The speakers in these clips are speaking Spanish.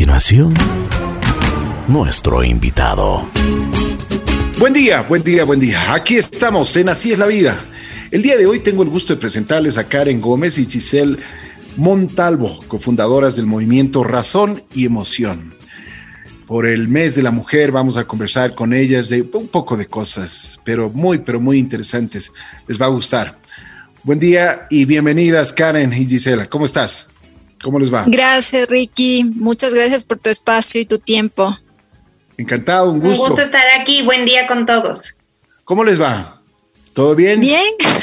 continuación, nuestro invitado. Buen día, buen día, buen día. Aquí estamos en Así es la vida. El día de hoy tengo el gusto de presentarles a Karen Gómez y Giselle Montalvo, cofundadoras del movimiento Razón y Emoción. Por el mes de la mujer vamos a conversar con ellas de un poco de cosas, pero muy, pero muy interesantes. Les va a gustar. Buen día y bienvenidas Karen y Gisela. ¿Cómo estás? ¿Cómo les va? Gracias, Ricky. Muchas gracias por tu espacio y tu tiempo. Encantado, un gusto. Un gusto estar aquí. Buen día con todos. ¿Cómo les va? ¿Todo bien? Bien,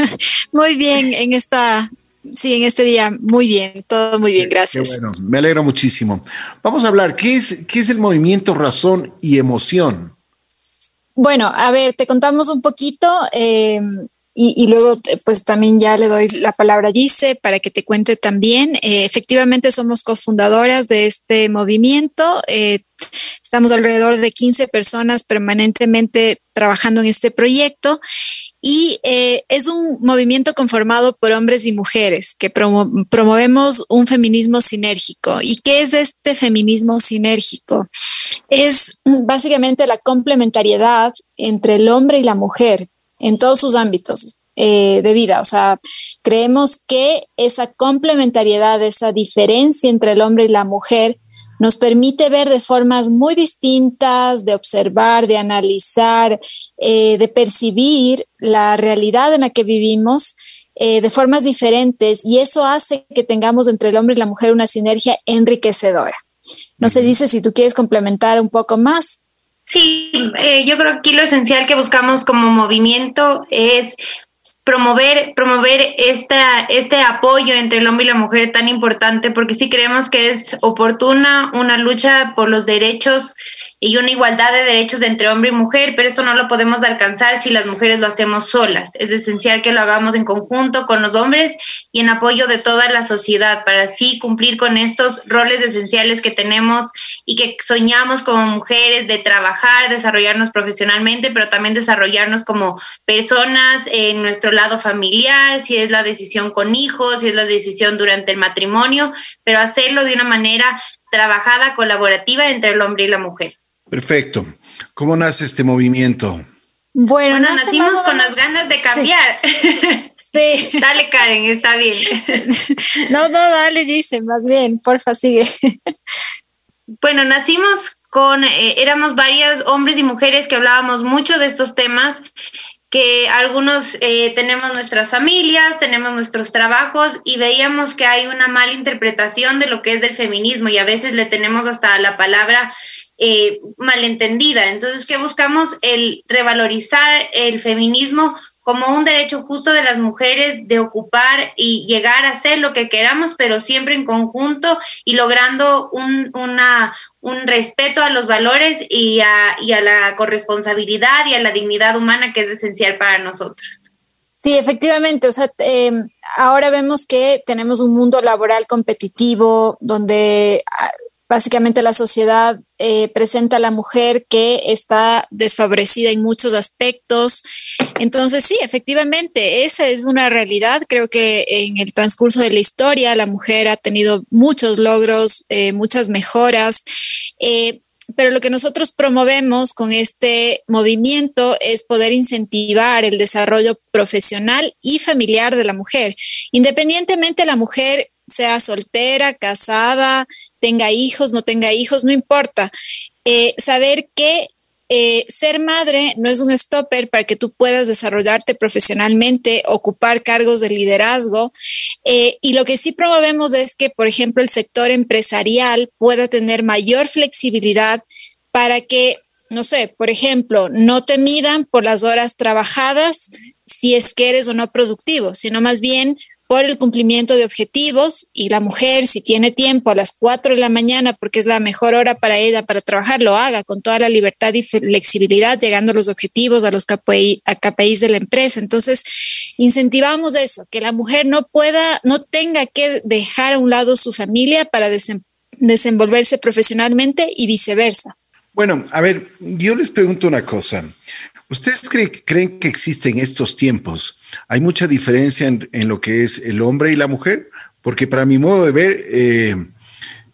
muy bien en esta, sí, en este día, muy bien, todo muy bien, gracias. Qué bueno, me alegro muchísimo. Vamos a hablar, ¿qué es, qué es el movimiento razón y emoción? Bueno, a ver, te contamos un poquito. Eh, y, luego, pues también ya le doy la palabra a Gise para que te cuente también. Eh, efectivamente, somos cofundadoras de este movimiento. Eh, estamos alrededor de 15 personas permanentemente trabajando en este proyecto. Y eh, es un movimiento conformado por hombres y mujeres que promovemos un feminismo sinérgico. ¿Y qué es este feminismo sinérgico? Es básicamente la complementariedad entre el hombre y la mujer en todos sus ámbitos eh, de vida. O sea, creemos que esa complementariedad, esa diferencia entre el hombre y la mujer nos permite ver de formas muy distintas, de observar, de analizar, eh, de percibir la realidad en la que vivimos eh, de formas diferentes y eso hace que tengamos entre el hombre y la mujer una sinergia enriquecedora. No se dice si tú quieres complementar un poco más. Sí, eh, yo creo que aquí lo esencial que buscamos como movimiento es promover, promover esta, este apoyo entre el hombre y la mujer tan importante, porque sí creemos que es oportuna una lucha por los derechos y una igualdad de derechos entre hombre y mujer, pero esto no lo podemos alcanzar si las mujeres lo hacemos solas. Es esencial que lo hagamos en conjunto con los hombres y en apoyo de toda la sociedad para así cumplir con estos roles esenciales que tenemos y que soñamos como mujeres de trabajar, desarrollarnos profesionalmente, pero también desarrollarnos como personas en nuestro lado familiar, si es la decisión con hijos, si es la decisión durante el matrimonio, pero hacerlo de una manera trabajada, colaborativa entre el hombre y la mujer. Perfecto. ¿Cómo nace este movimiento? Bueno, nacimos con las ganas de cambiar. Sí. dale, Karen, está bien. no, no, dale, dice, más bien, porfa, sigue. bueno, nacimos con, eh, éramos varias hombres y mujeres que hablábamos mucho de estos temas que algunos eh, tenemos nuestras familias, tenemos nuestros trabajos y veíamos que hay una mala interpretación de lo que es del feminismo y a veces le tenemos hasta la palabra eh, malentendida. Entonces, ¿qué buscamos? El revalorizar el feminismo como un derecho justo de las mujeres de ocupar y llegar a hacer lo que queramos, pero siempre en conjunto y logrando un, una, un respeto a los valores y a, la corresponsabilidad y a la dignidad humana que es esencial para nosotros. Sí, efectivamente. O sea, em, ahora vemos que tenemos un mundo laboral competitivo donde ah, básicamente la sociedad eh, presenta a la mujer que está desfavorecida en muchos aspectos. Entonces, sí, efectivamente, esa es una realidad. Creo que en el transcurso de la historia la mujer ha tenido muchos logros, eh, muchas mejoras. Eh, pero lo que nosotros promovemos con este movimiento es poder incentivar el desarrollo profesional y familiar de la mujer. Independientemente la mujer sea soltera, casada, tenga hijos, no tenga hijos, no importa. Eh, saber que eh, ser madre no es un stopper para que tú puedas desarrollarte profesionalmente, ocupar cargos de liderazgo. Eh, y lo que sí promovemos es que, por ejemplo, el sector empresarial pueda tener mayor flexibilidad para que, no sé, por ejemplo, no te midan por las horas trabajadas si es que eres o no productivo, sino más bien por el cumplimiento de objetivos y la mujer, si tiene tiempo a las 4 de la mañana, porque es la mejor hora para ella para trabajar, lo haga con toda la libertad y flexibilidad, llegando a los objetivos, a los KPI, KPIs de la empresa. Entonces, incentivamos eso, que la mujer no pueda, no tenga que dejar a un lado su familia para desenvolverse profesionalmente y viceversa. Bueno, a ver, yo les pregunto una cosa. ¿Ustedes creen, que existen en estos tiempos? ¿Hay mucha diferencia en, lo que es el hombre y la mujer? Porque para mi modo de ver, eh,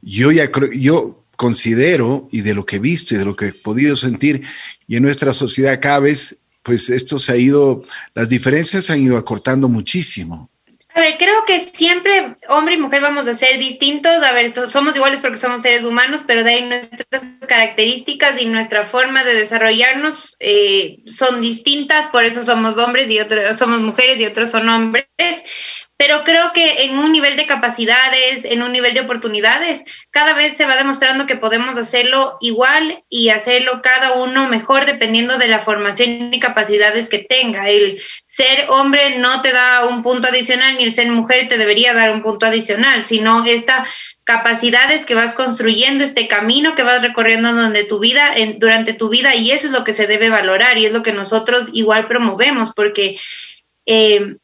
yo ya yo considero y de lo que he visto y de lo que he podido sentir, y en nuestra sociedad cada vez, pues esto se ha ido, las diferencias se han ido acortando muchísimo. A ver, creo que siempre hombre y mujer vamos a ser distintos. A ver, somos iguales porque somos seres humanos, pero de ahí nuestras características y nuestra forma de desarrollarnos eh, son distintas. Por eso somos hombres y otros somos mujeres y otros son hombres pero creo que en un nivel de capacidades, en un nivel de oportunidades, cada vez se va demostrando que podemos hacerlo igual y hacerlo cada uno mejor dependiendo de la formación y capacidades que tenga. El ser hombre no te da un punto adicional ni el ser mujer te debería dar un punto adicional, sino esta capacidades que vas construyendo, este camino que vas recorriendo donde tu vida, durante tu vida, y eso es lo que se debe valorar y es lo que nosotros igual promovemos, porque eh,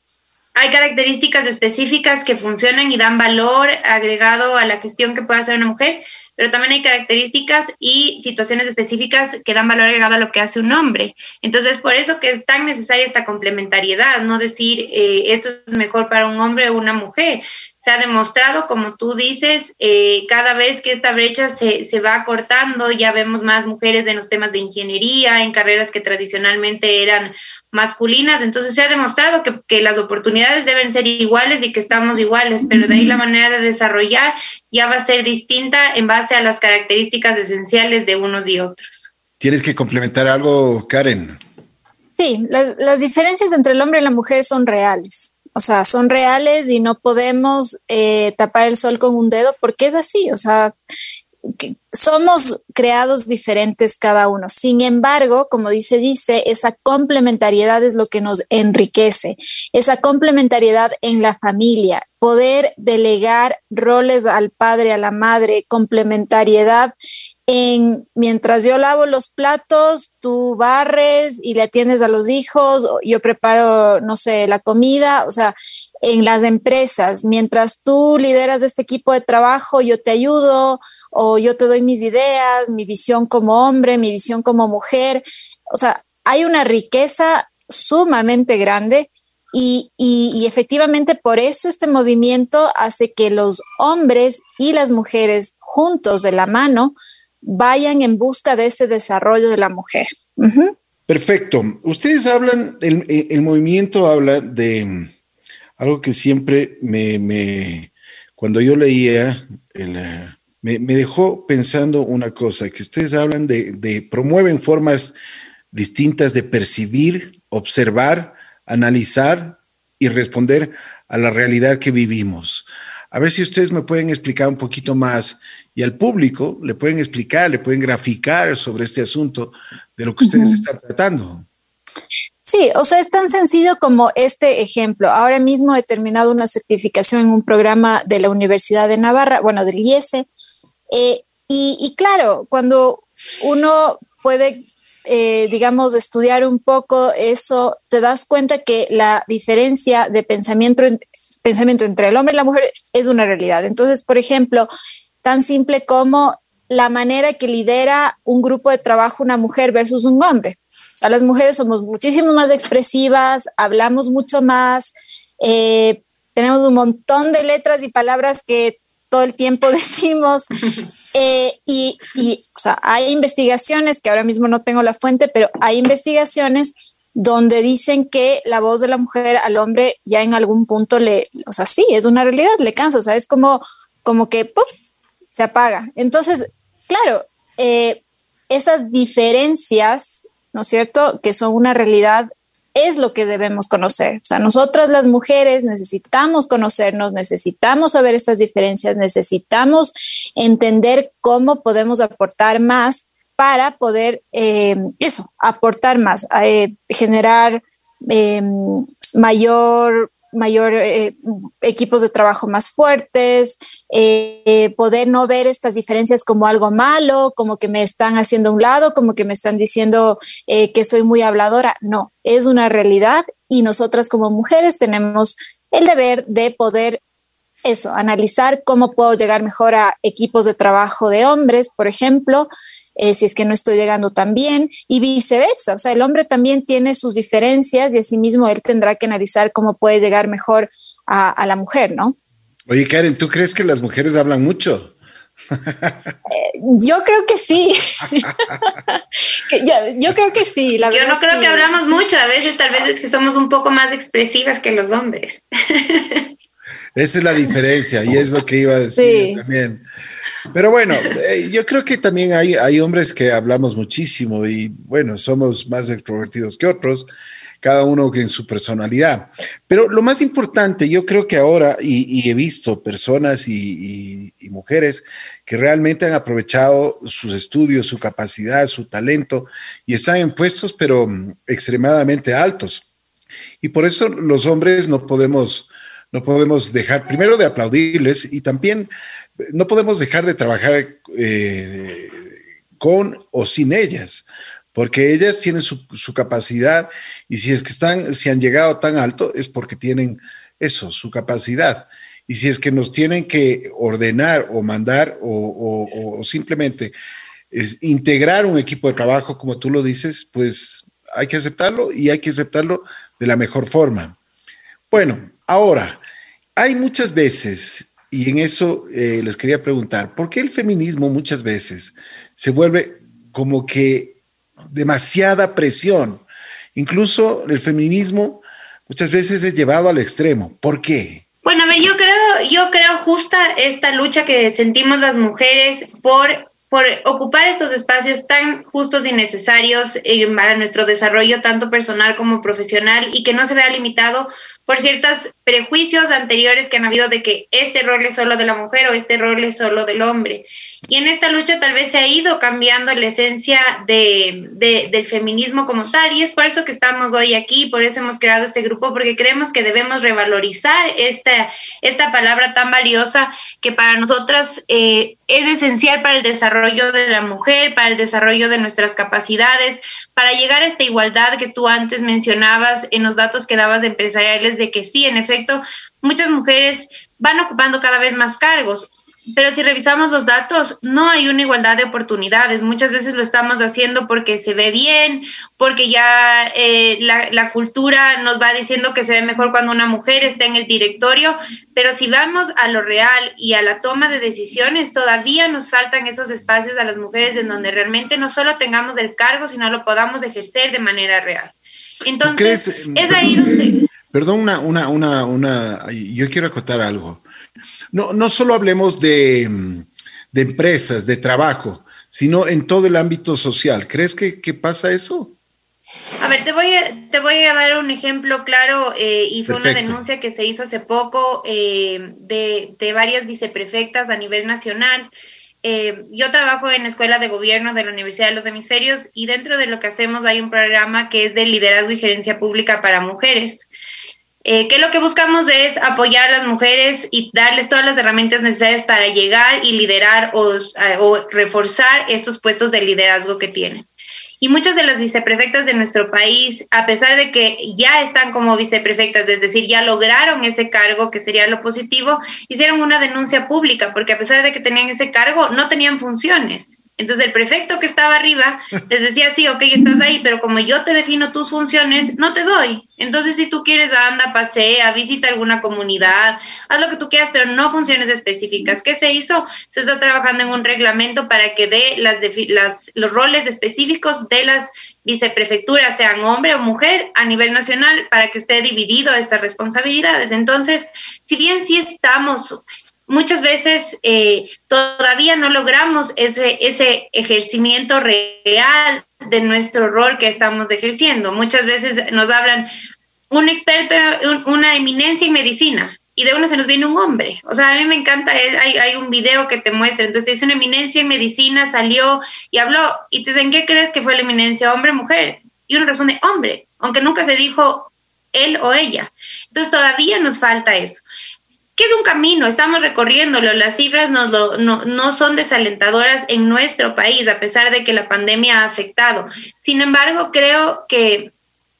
hay características específicas que funcionan y dan valor agregado a la gestión que puede hacer una mujer, pero también hay características y situaciones específicas que dan valor agregado a lo que hace un hombre. Entonces, por eso que es tan necesaria esta complementariedad, no decir eh, esto es mejor para un hombre o una mujer, se ha demostrado, como tú dices, eh, cada vez que esta brecha se, se, va cortando, ya vemos más mujeres en los temas de ingeniería, en carreras que tradicionalmente eran masculinas, entonces se ha demostrado que, que, las oportunidades deben ser iguales y que estamos iguales, pero de ahí la manera de desarrollar ya va a ser distinta en base a las características esenciales de unos y otros. ¿Tienes que complementar algo, Karen? Sí, las, las diferencias entre el hombre y la mujer son reales o sea, son reales y no podemos eh, tapar el sol con un dedo porque es así, o sea, somos creados diferentes cada uno. Sin embargo, como dice, dice, esa complementariedad es lo que nos enriquece, esa complementariedad en la familia, poder delegar roles al padre, a la madre, complementariedad en mientras yo lavo los platos, tú barres y le atiendes a los hijos, yo preparo, no sé, la comida, o sea, en las empresas, mientras tú lideras este equipo de trabajo, yo te ayudo o yo te doy mis ideas, mi visión como hombre, mi visión como mujer, o sea, hay una riqueza sumamente grande y, y, efectivamente por eso este movimiento hace que los hombres y las mujeres juntos de la mano vayan en busca de ese desarrollo de la mujer. Perfecto. Ustedes hablan, el, movimiento habla de algo que siempre me, cuando yo leía, me, dejó pensando una cosa, que ustedes hablan de, de, promueven formas distintas de percibir, observar, analizar y responder a la realidad que vivimos. A ver si ustedes me pueden explicar un poquito más y al público le pueden explicar, le pueden graficar sobre este asunto de lo que ustedes están tratando. Sí, o sea, es tan sencillo como este ejemplo. Ahora mismo he terminado una certificación en un programa de la Universidad de Navarra, bueno, del IESE. Eh, y, claro, cuando uno puede, eh, digamos, estudiar un poco eso, te das cuenta que la diferencia de pensamiento, pensamiento entre el hombre y la mujer es una realidad. Entonces, por ejemplo, tan simple como la manera que lidera un grupo de trabajo una mujer versus un hombre. O sea, las mujeres somos muchísimo más expresivas, hablamos mucho más, eh, tenemos un montón de letras y palabras que todo el tiempo decimos. Eh, y, y o sea, hay investigaciones, que ahora mismo no tengo la fuente, pero hay investigaciones donde dicen que la voz de la mujer al hombre ya en algún punto le, o sea, sí, es una realidad, le cansa, o sea, es como, como que se apaga. Entonces, claro, eh, esas diferencias, ¿no es cierto?, que son una realidad, es lo que debemos conocer. O sea, nosotras las mujeres necesitamos conocernos, necesitamos saber estas diferencias, necesitamos entender cómo podemos aportar más para poder, eh, eso, aportar más, eh, generar mayor mayor eh, equipos de trabajo más fuertes, eh, poder no ver estas diferencias como algo malo, como que me están haciendo a un lado, como que me están diciendo eh, que soy muy habladora. No, es una realidad y nosotras como mujeres tenemos el deber de poder eso, analizar cómo puedo llegar mejor a equipos de trabajo de hombres, por ejemplo, eh, si es que no estoy llegando tan bien y viceversa. O sea, el hombre también tiene sus diferencias y asimismo él tendrá que analizar cómo puede llegar mejor a, la mujer, ¿no? Oye, Karen, ¿tú crees que las mujeres hablan mucho? yo creo que sí. yo, creo que sí. yo no creo que hablamos mucho. A veces tal vez es que somos un poco más expresivas que los hombres. Esa es la diferencia y es lo que iba a decir también. Pero bueno, eh, yo creo que también hay, hay hombres que hablamos muchísimo y bueno, somos más extrovertidos que otros, cada uno en su personalidad. Pero lo más importante, yo creo que ahora, y, he visto personas y, mujeres que realmente han aprovechado sus estudios, su capacidad, su talento y están en puestos, pero mm, extremadamente altos. Y por eso los hombres no podemos, no podemos dejar, primero de aplaudirles y también no podemos dejar de trabajar eh, con o sin ellas, porque ellas tienen su, capacidad y si es que están, si han llegado tan alto es porque tienen eso, su capacidad. Y si es que nos tienen que ordenar o mandar o, simplemente integrar un equipo de trabajo, como tú lo dices, pues hay que aceptarlo y hay que aceptarlo de la mejor forma. Bueno, ahora, hay muchas veces y en eso eh, les quería preguntar, ¿por qué el feminismo muchas veces se vuelve como que demasiada presión? Incluso el feminismo muchas veces es llevado al extremo. ¿Por qué? Bueno, a ver, yo creo, yo creo justa esta lucha que sentimos las mujeres por por ocupar estos espacios tan justos y necesarios eh, para nuestro desarrollo, tanto personal como profesional, y que no se vea limitado por ciertos prejuicios anteriores que han habido de que este rol es solo de la mujer o este rol es solo del hombre. Y en esta lucha tal vez se ha ido cambiando la esencia de, del feminismo como tal, y es por eso que estamos hoy aquí, por eso hemos creado este grupo, porque creemos que debemos revalorizar esta, esta palabra tan valiosa que para nosotras eh, es esencial para el desarrollo de la mujer, para el desarrollo de nuestras capacidades, para llegar a esta igualdad que tú antes mencionabas en los datos que dabas de empresariales, de que sí, en efecto, muchas mujeres van ocupando cada vez más cargos. Pero si revisamos los datos, no hay una igualdad de oportunidades. Muchas veces lo estamos haciendo porque se ve bien, porque ya eh, la, la, cultura nos va diciendo que se ve mejor cuando una mujer está en el directorio, pero si vamos a lo real y a la toma de decisiones, todavía nos faltan esos espacios a las mujeres en donde realmente no solo tengamos el cargo, sino lo podamos ejercer de manera real. Entonces, es ahí donde... Perdón, una, una, una, una, yo quiero acotar algo no, no solo hablemos de, empresas, de trabajo, sino en todo el ámbito social. ¿Crees que, pasa eso? A ver, te voy a, te voy a dar un ejemplo claro eh, y fue una denuncia que se hizo hace poco eh, de, varias viceprefectas a nivel nacional. Eh, yo trabajo en Escuela de Gobierno de la Universidad de los Hemisferios y dentro de lo que hacemos hay un programa que es de liderazgo y gerencia pública para mujeres. Eh, que lo que buscamos es apoyar a las mujeres y darles todas las herramientas necesarias para llegar y liderar o, o reforzar estos puestos de liderazgo que tienen. Y muchas de las viceprefectas de nuestro país, a pesar de que ya están como viceprefectas, es decir, ya lograron ese cargo, que sería lo positivo, hicieron una denuncia pública, porque a pesar de que tenían ese cargo, no tenían funciones. Entonces el prefecto que estaba arriba les decía, sí, ok, estás ahí, pero como yo te defino tus funciones, no te doy. Entonces si tú quieres, anda, pasea, visita alguna comunidad, haz lo que tú quieras, pero no funciones específicas. ¿Qué se hizo? Se está trabajando en un reglamento para que dé las, las, los roles específicos de las viceprefecturas, sean hombre o mujer, a nivel nacional, para que esté dividido estas responsabilidades. Entonces, si bien sí estamos muchas veces eh, todavía no logramos ese, ese ejercimiento real de nuestro rol que estamos ejerciendo. Muchas veces nos hablan un experto, una eminencia en medicina, y de una se nos viene un hombre. O sea, a mí me encanta, hay, hay, un video que te muestra, entonces es una eminencia en medicina, salió y habló, y te dicen, ¿qué crees que fue la eminencia, hombre mujer? Y uno responde, hombre, aunque nunca se dijo él o ella. Entonces todavía nos falta eso es un camino, estamos recorriéndolo, las cifras no, son desalentadoras en nuestro país, a pesar de que la pandemia ha afectado. Sin embargo, creo que,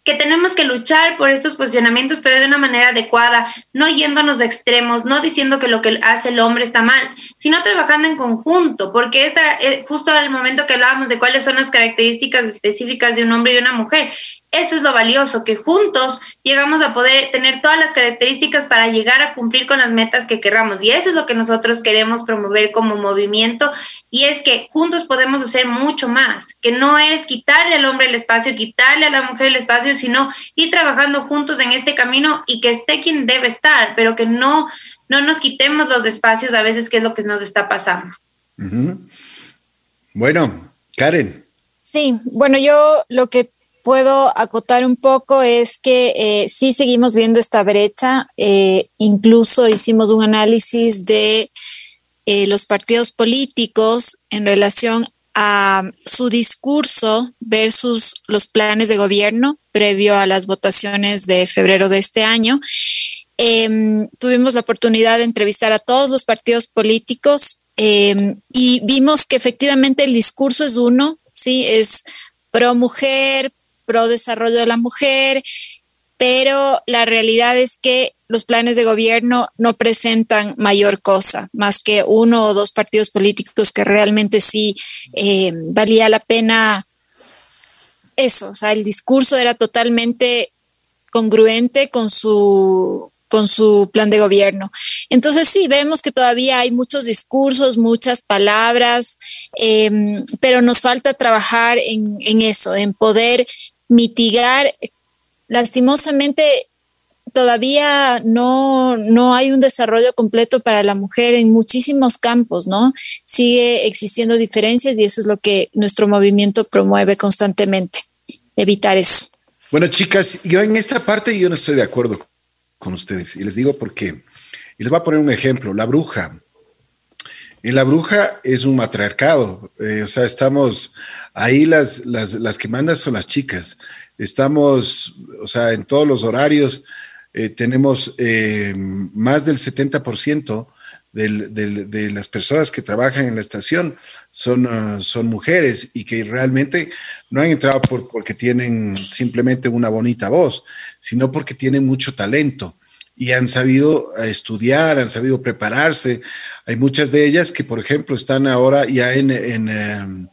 que tenemos que luchar por estos posicionamientos, pero de una manera adecuada, no yéndonos de extremos, no diciendo que lo que hace el hombre está mal, sino trabajando en conjunto, porque esta, eh, justo al momento que hablábamos de cuáles son las características específicas de un hombre y una mujer, eso es lo valioso, que juntos llegamos a poder tener todas las características para llegar a cumplir con las metas que querramos. Y eso es lo que nosotros queremos promover como movimiento. Y es que juntos podemos hacer mucho más, que no es quitarle al hombre el espacio, quitarle a la mujer el espacio, sino ir trabajando juntos en este camino y que esté quien debe estar, pero que no, no nos quitemos los espacios a veces, que es lo que nos está pasando. Bueno, Karen. Sí, bueno, yo lo que puedo acotar un poco es que eh, sí seguimos viendo esta brecha. Eh, incluso hicimos un análisis de eh, los partidos políticos en relación a su discurso versus los planes de gobierno previo a las votaciones de febrero de este año. Em, tuvimos la oportunidad de entrevistar a todos los partidos políticos em, y vimos que efectivamente el discurso es uno, sí, es pro mujer, pro desarrollo de la mujer, pero la realidad es que los planes de gobierno no presentan mayor cosa, más que uno o dos partidos políticos que realmente sí eh, valía la pena eso, o sea, el discurso era totalmente congruente con su con su plan de gobierno. Entonces sí, vemos que todavía hay muchos discursos, muchas palabras, em, pero nos falta trabajar en, en, eso, en poder mitigar. Lastimosamente, todavía no, no hay un desarrollo completo para la mujer en muchísimos campos, ¿no? Sigue existiendo diferencias y eso es lo que nuestro movimiento promueve constantemente, evitar eso. Bueno, chicas, yo en esta parte yo no estoy de acuerdo con ustedes y les digo por qué. Y les voy a poner un ejemplo, la bruja. En la bruja es un matriarcado, eh, o sea, estamos ahí las, las, las, que mandan son las chicas. Estamos, o sea, en todos los horarios eh, tenemos eh, más del 70% del, de las personas que trabajan en la estación son, uh, son mujeres y que realmente no han entrado por, porque tienen simplemente una bonita voz, sino porque tienen mucho talento y han sabido estudiar, han sabido prepararse. Hay muchas de ellas que, por ejemplo, están ahora ya en, en eh,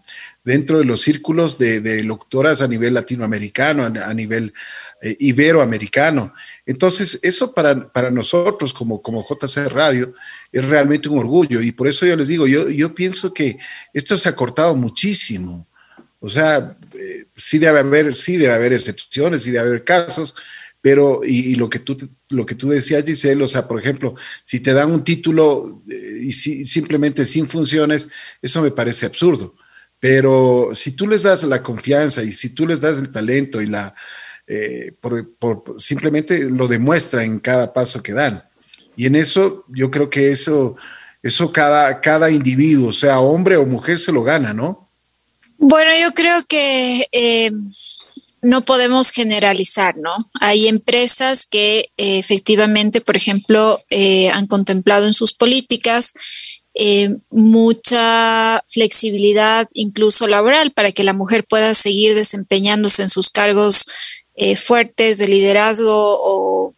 dentro de los círculos de, de, doctoras a nivel latinoamericano, a, a nivel eh, iberoamericano. Entonces, eso para, para nosotros como, como JC Radio es realmente un orgullo y por eso yo les digo, yo, yo pienso que esto se ha cortado muchísimo. O sea, eh, sí debe haber, sí debe haber excepciones, sí debe haber casos, pero y, lo que tú lo que tú decías Giselle o sea por ejemplo si te dan un título eh, y si, simplemente sin funciones eso me parece absurdo. Pero si tú les das la confianza y si tú les das el talento y la eh, por, simplemente lo demuestra en cada paso que dan. Y en eso yo creo que eso eso cada cada individuo sea hombre o mujer se lo gana no bueno yo creo que eh no podemos generalizar, ¿no? Hay empresas que eh, efectivamente, por ejemplo, eh, han contemplado en sus políticas eh, mucha flexibilidad, incluso laboral, para que la mujer pueda seguir desempeñándose en sus cargos fuertes de liderazgo o,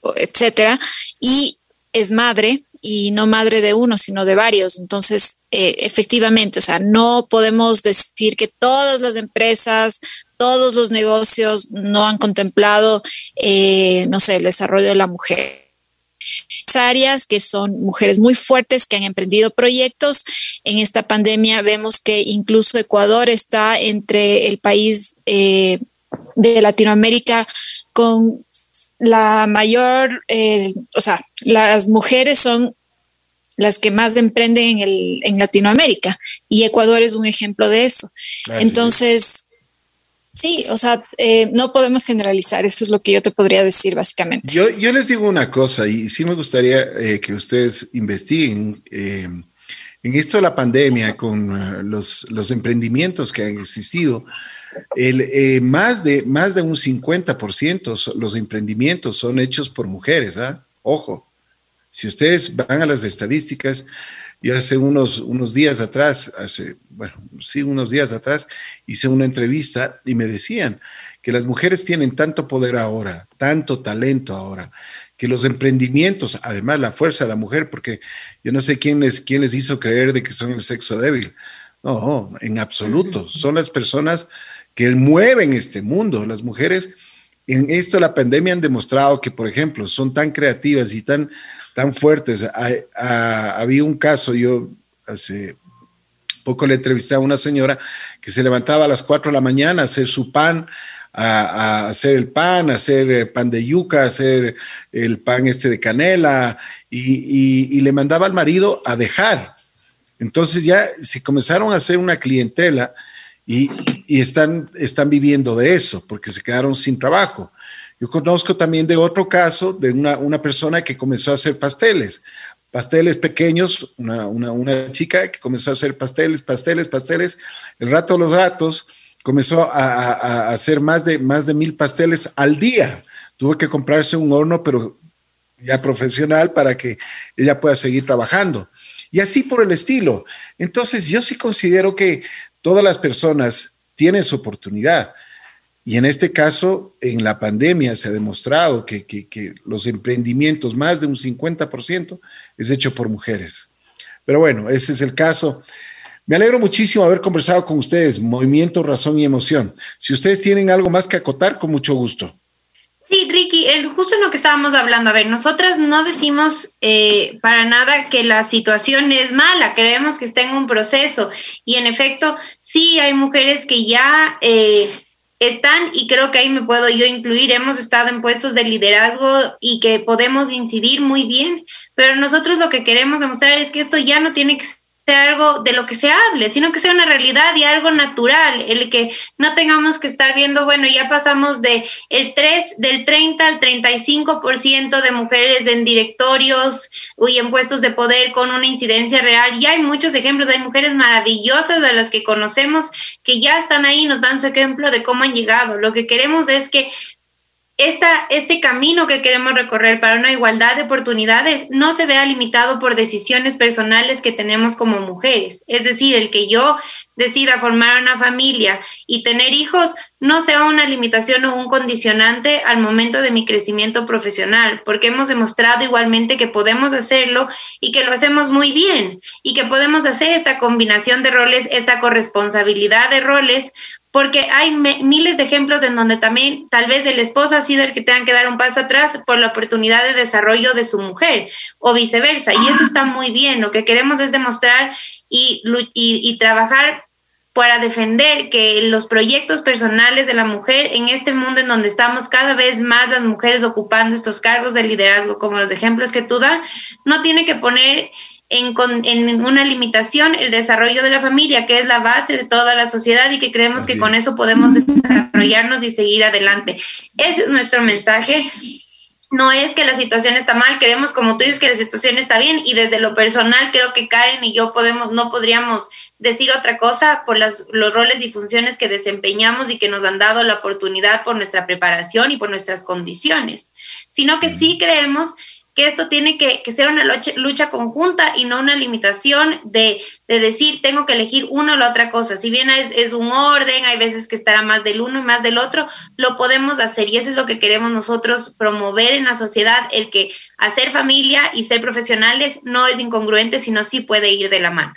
o etcétera. Y es madre y no madre de uno, sino de varios. Entonces, eh, efectivamente, o sea, no podemos decir que todas las empresas, todos los negocios no han contemplado, eh, no sé, el desarrollo de la mujer áreas que son mujeres muy fuertes que han emprendido proyectos. En esta pandemia vemos que incluso Ecuador está entre el país eh, de Latinoamérica con la mayor, eh, o sea, las mujeres son las que más emprenden en, el, en Latinoamérica y Ecuador es un ejemplo de eso. Ah, Entonces, sí, o sea, eh, no podemos generalizar, eso es lo que yo te podría decir básicamente. Yo, yo les digo una cosa y sí me gustaría eh, que ustedes investiguen eh, en esto de la pandemia con los, los emprendimientos que han existido. El, eh, más, de, más de un 50% los emprendimientos son hechos por mujeres, ¿ah? Ojo, si ustedes van a las estadísticas, yo hace unos, unos días atrás, hace, bueno, sí, unos días atrás, hice una entrevista y me decían que las mujeres tienen tanto poder ahora, tanto talento ahora, que los emprendimientos, además la fuerza de la mujer, porque yo no sé quién les, quién les hizo creer de que son el sexo débil. No, en absoluto. Son las personas que mueven este mundo. Las mujeres en esto la pandemia han demostrado que, por ejemplo, son tan creativas y tan, tan fuertes. había un caso, yo hace poco le entrevisté a una señora que se levantaba a las 4 de la mañana a hacer su pan, a, hacer el pan, a hacer eh, pan de yuca, a hacer el pan este de canela y, le mandaba al marido a dejar. Entonces ya se comenzaron a hacer una clientela y, están, están viviendo de eso porque se quedaron sin trabajo. Yo conozco también de otro caso de una, una persona que comenzó a hacer pasteles pasteles pequeños, una, una, chica que comenzó a hacer pasteles, pasteles, pasteles. El rato de los ratos comenzó a, hacer más de, más de mil pasteles al día. Tuvo que comprarse un horno, pero ya profesional, para que ella pueda seguir trabajando. Y así por el estilo. Entonces, yo sí considero que todas las personas tienen su oportunidad. Y en este caso, en la pandemia se ha demostrado que, los emprendimientos, más de un 50%, es hecho por mujeres. Pero bueno, ese es el caso. Me alegro muchísimo haber conversado con ustedes, Movimiento, Razón y Emoción. Si ustedes tienen algo más que acotar, con mucho gusto. Sí, Ricky, justo en lo que estábamos hablando, a ver, nosotras no decimos eh, para nada que la situación es mala, creemos que está en un proceso. Y en efecto, sí hay mujeres que ya eh, están, y creo que ahí me puedo yo incluir, hemos estado en puestos de liderazgo y que podemos incidir muy bien, pero nosotros lo que queremos demostrar es que esto ya no tiene que algo de lo que se hable, sino que sea una realidad y algo natural, el que no tengamos que estar viendo, bueno, ya pasamos de el 3 del 30 al 35% de mujeres en directorios y en puestos de poder con una incidencia real. Y hay muchos ejemplos, hay mujeres maravillosas de las que conocemos que ya están ahí, nos dan su ejemplo de cómo han llegado. Lo que queremos es que este camino que queremos recorrer para una igualdad de oportunidades no se vea limitado por decisiones personales que tenemos como mujeres. Es decir, el que yo decida formar una familia y tener hijos no sea una limitación o un condicionante al momento de mi crecimiento profesional, porque hemos demostrado igualmente que podemos hacerlo y que lo hacemos muy bien y que podemos hacer esta combinación de roles, esta corresponsabilidad de roles porque hay miles de ejemplos en donde también tal vez el esposo ha sido el que tenga que dar un paso atrás por la oportunidad de desarrollo de su mujer o viceversa. Y eso está muy bien. Lo que queremos es demostrar y, y, trabajar para defender que los proyectos personales de la mujer en este mundo en donde estamos cada vez más las mujeres ocupando estos cargos de liderazgo, como los ejemplos que tú das, no tiene que poner en, una limitación el desarrollo de la familia, que es la base de toda la sociedad y que creemos que con eso podemos desarrollarnos y seguir adelante. Ese es nuestro mensaje. No es que la situación está mal, queremos, como tú dices, que la situación está bien y desde lo personal creo que Karen y yo podemos, no podríamos decir otra cosa por las, los roles y funciones que desempeñamos y que nos han dado la oportunidad por nuestra preparación y por nuestras condiciones, sino que sí creemos que esto tiene que, ser una lucha, conjunta y no una limitación de, decir tengo que elegir una o la otra cosa. Si bien es, un orden, hay veces que estará más del uno y más del otro, lo podemos hacer y eso es lo que queremos nosotros promover en la sociedad, el que hacer familia y ser profesionales no es incongruente, sino sí puede ir de la mano.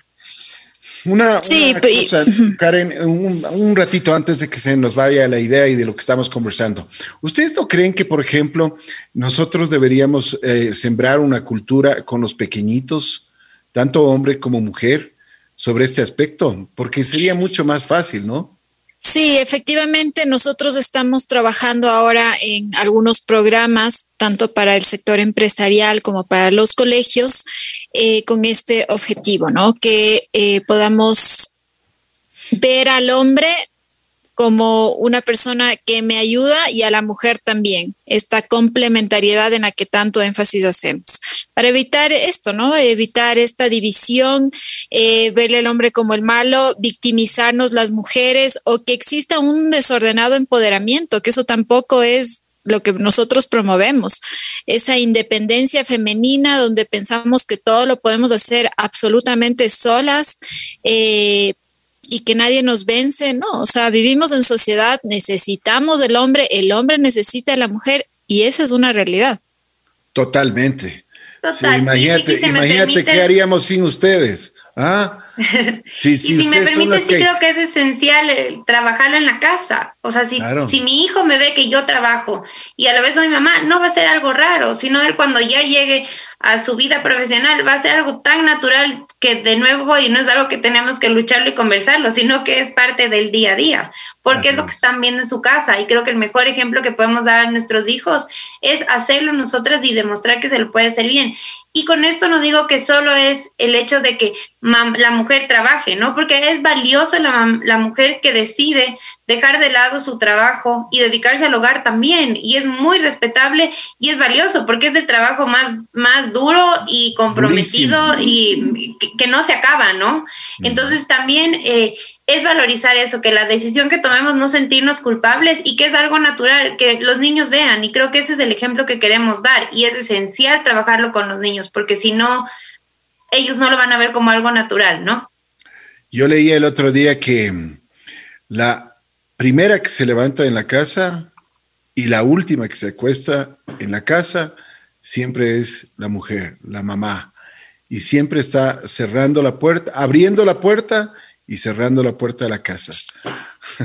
Una, sí, cosa, Karen, un, ratito antes de que se nos vaya la idea y de lo que estamos conversando. ¿Ustedes no creen que, por ejemplo, nosotros deberíamos eh, sembrar una cultura con los pequeñitos, tanto hombre como mujer, sobre este aspecto? Porque sería mucho más fácil, ¿no? Sí, efectivamente, nosotros estamos trabajando ahora en algunos programas, tanto para el sector empresarial como para los colegios, eh, con este objetivo, ¿no? Que eh, podamos ver al hombre como una persona que me ayuda y a la mujer también, esta complementariedad en la que tanto énfasis hacemos. Para evitar esto, ¿no? Evitar esta división, eh, verle al hombre como el malo, victimizarnos las mujeres o que exista un desordenado empoderamiento, que eso tampoco es lo que nosotros promovemos, esa independencia femenina donde pensamos que todo lo podemos hacer absolutamente solas, eh, y que nadie nos vence, no, o sea, vivimos en sociedad, necesitamos del hombre, el hombre necesita de la mujer y esa es una realidad. Totalmente. imagínate, imagínate qué haríamos sin ustedes. ¿Ah? Sí, sí, y si me permite, sí creo que es esencial trabajarlo en la casa. O sea, si, si mi hijo me ve que yo trabajo y a la vez soy mamá, no va a ser algo raro, sino él cuando ya llegue a su vida profesional va a ser algo tan natural que de nuevo, y no es algo que tenemos que lucharlo y conversarlo, sino que es parte del día a día, porque es lo que están viendo en su casa. Y creo que el mejor ejemplo que podemos dar a nuestros hijos es hacerlo nosotras y demostrar que se lo puede hacer bien. Y con esto no digo que solo es el hecho de que la mujer trabaje, ¿no? Porque es valioso la, la, mujer que decide dejar de lado su trabajo y dedicarse al hogar también. Y es muy respetable y es valioso porque es el trabajo más, más duro y comprometido y que, no se acaba, ¿no? Entonces también eh, es valorizar eso, que la decisión que tomemos no sentirnos culpables y que es algo natural, que los niños vean. Y creo que ese es el ejemplo que queremos dar y es esencial trabajarlo con los niños, porque si no, ellos no lo van a ver como algo natural, ¿no? Yo leí el otro día que la primera que se levanta en la casa y la última que se acuesta en la casa siempre es la mujer, la mamá. Y siempre está cerrando la puerta, abriendo la puerta y cerrando la puerta de la casa.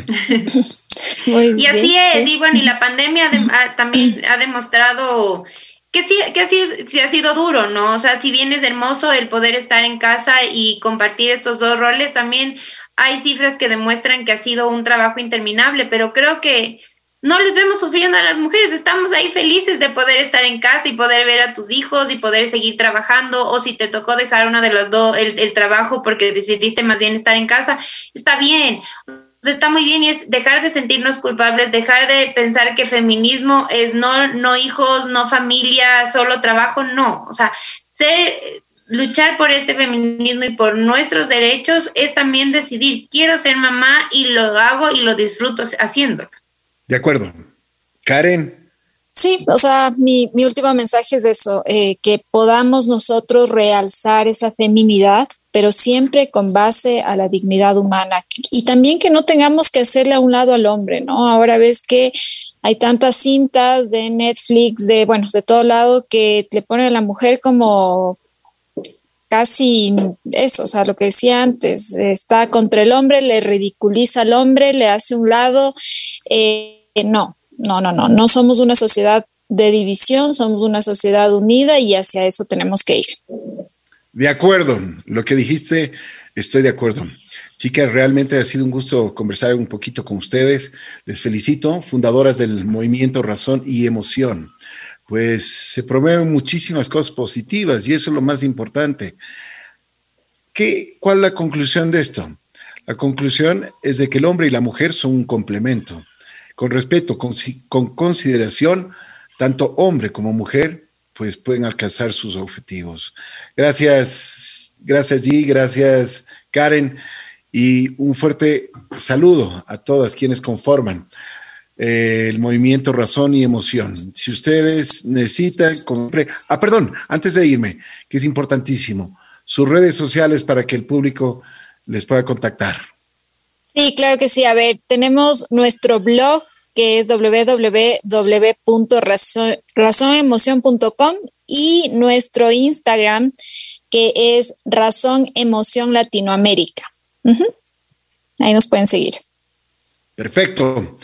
y así es, y bueno, y la pandemia también ha demostrado que sí, que sí, ha sido duro, ¿no? O sea, si bien es hermoso el poder estar en casa y compartir estos dos roles, también hay cifras que demuestran que ha sido un trabajo interminable, pero creo que no les vemos sufriendo a las mujeres, estamos ahí felices de poder estar en casa y poder ver a tus hijos y poder seguir trabajando, o si te tocó dejar una de las dos, el, trabajo porque decidiste más bien estar en casa, está bien, está muy bien y es dejar de sentirnos culpables, dejar de pensar que feminismo es no, no hijos, no familia, solo trabajo, no, o sea, ser luchar por este feminismo y por nuestros derechos es también decidir, quiero ser mamá y lo hago y lo disfruto haciéndolo. De acuerdo. Karen. Sí, o sea, mi, último mensaje es eso, eh, que podamos nosotros realzar esa feminidad, pero siempre con base a la dignidad humana y también que no tengamos que hacerle a un lado al hombre, ¿no? Ahora ves que hay tantas cintas de Netflix, de, bueno, de todo lado, que le ponen a la mujer como casi eso, o sea, lo que decía antes, está contra el hombre, le ridiculiza al hombre, le hace un lado. Eh, no, no, no, no, no somos una sociedad de división, somos una sociedad unida y hacia eso tenemos que ir. De acuerdo, lo que dijiste, estoy de acuerdo. Chicas, realmente ha sido un gusto conversar un poquito con ustedes. Les felicito, fundadoras del movimiento Razón y Emoción. Pues se promueven muchísimas cosas positivas y eso es lo más importante. ¿Qué, ¿Cuál es la conclusión de esto? La conclusión es de que el hombre y la mujer son un complemento con respeto, con, consideración, tanto hombre como mujer, pues pueden alcanzar sus objetivos. Gracias, gracias G, gracias Karen y un fuerte saludo a todas quienes conforman eh, el movimiento Razón y Emoción. Si ustedes necesitan, compre, ah, perdón, antes de irme, que es importantísimo, sus redes sociales para que el público les pueda contactar. Sí, claro que sí. A ver, tenemos nuestro blog que es www.razonemoción.com y nuestro Instagram que es Razón Emoción Latinoamérica. Ahí nos pueden seguir. Perfecto.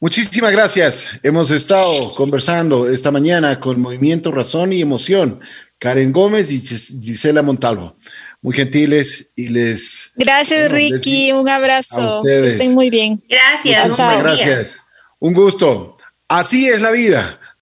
Muchísimas gracias. Hemos estado conversando esta mañana con Movimiento Razón y Emoción, Karen Gómez y Gisela Montalvo muy gentiles y les... Gracias, Ricky. un abrazo. estén muy bien. Gracias. Muchísimas gracias. Un gusto. Así es la vida.